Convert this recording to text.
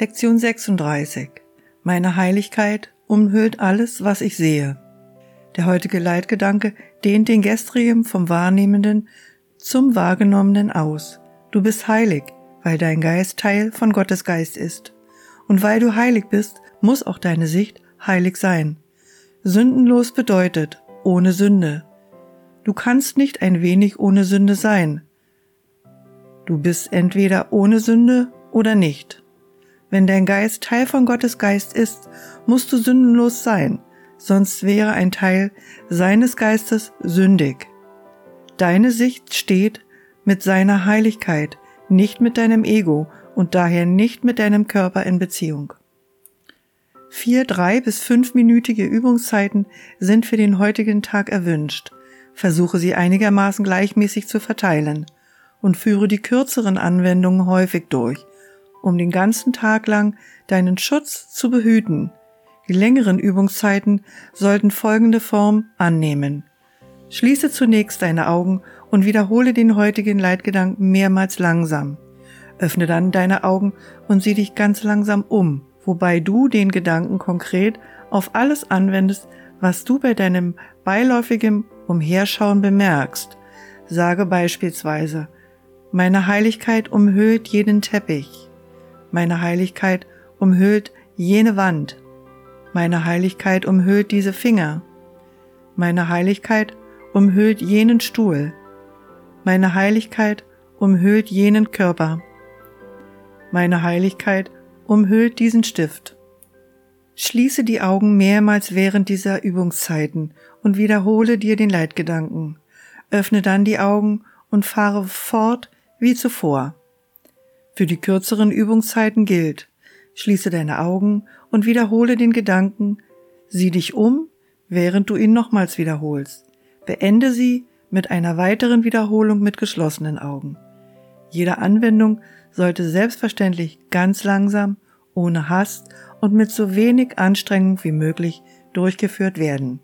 Lektion 36. Meine Heiligkeit umhüllt alles, was ich sehe. Der heutige Leitgedanke dehnt den gestrigen vom Wahrnehmenden zum Wahrgenommenen aus. Du bist heilig, weil dein Geist Teil von Gottes Geist ist. Und weil du heilig bist, muss auch deine Sicht heilig sein. Sündenlos bedeutet ohne Sünde. Du kannst nicht ein wenig ohne Sünde sein. Du bist entweder ohne Sünde oder nicht. Wenn dein Geist Teil von Gottes Geist ist, musst du sündenlos sein, sonst wäre ein Teil seines Geistes sündig. Deine Sicht steht mit seiner Heiligkeit, nicht mit deinem Ego und daher nicht mit deinem Körper in Beziehung. Vier, drei bis fünfminütige Übungszeiten sind für den heutigen Tag erwünscht. Versuche sie einigermaßen gleichmäßig zu verteilen und führe die kürzeren Anwendungen häufig durch – um den ganzen Tag lang deinen Schutz zu behüten. Die längeren Übungszeiten sollten folgende Form annehmen. Schließe zunächst deine Augen und wiederhole den heutigen Leitgedanken mehrmals langsam. Öffne dann deine Augen und sieh dich ganz langsam um, wobei du den Gedanken konkret auf alles anwendest, was du bei deinem beiläufigen Umherschauen bemerkst. Sage beispielsweise, meine Heiligkeit umhüllt jeden Teppich. Meine Heiligkeit umhüllt jene Wand. Meine Heiligkeit umhüllt diese Finger. Meine Heiligkeit umhüllt jenen Stuhl. Meine Heiligkeit umhüllt jenen Körper. Meine Heiligkeit umhüllt diesen Stift. Schließe die Augen mehrmals während dieser Übungszeiten und wiederhole dir den Leitgedanken. Öffne dann die Augen und fahre fort wie zuvor. Für die kürzeren Übungszeiten gilt, schließe deine Augen und wiederhole den Gedanken, sieh dich um, während du ihn nochmals wiederholst. Beende sie mit einer weiteren Wiederholung mit geschlossenen Augen. Jede Anwendung sollte selbstverständlich ganz langsam, ohne Hast und mit so wenig Anstrengung wie möglich durchgeführt werden.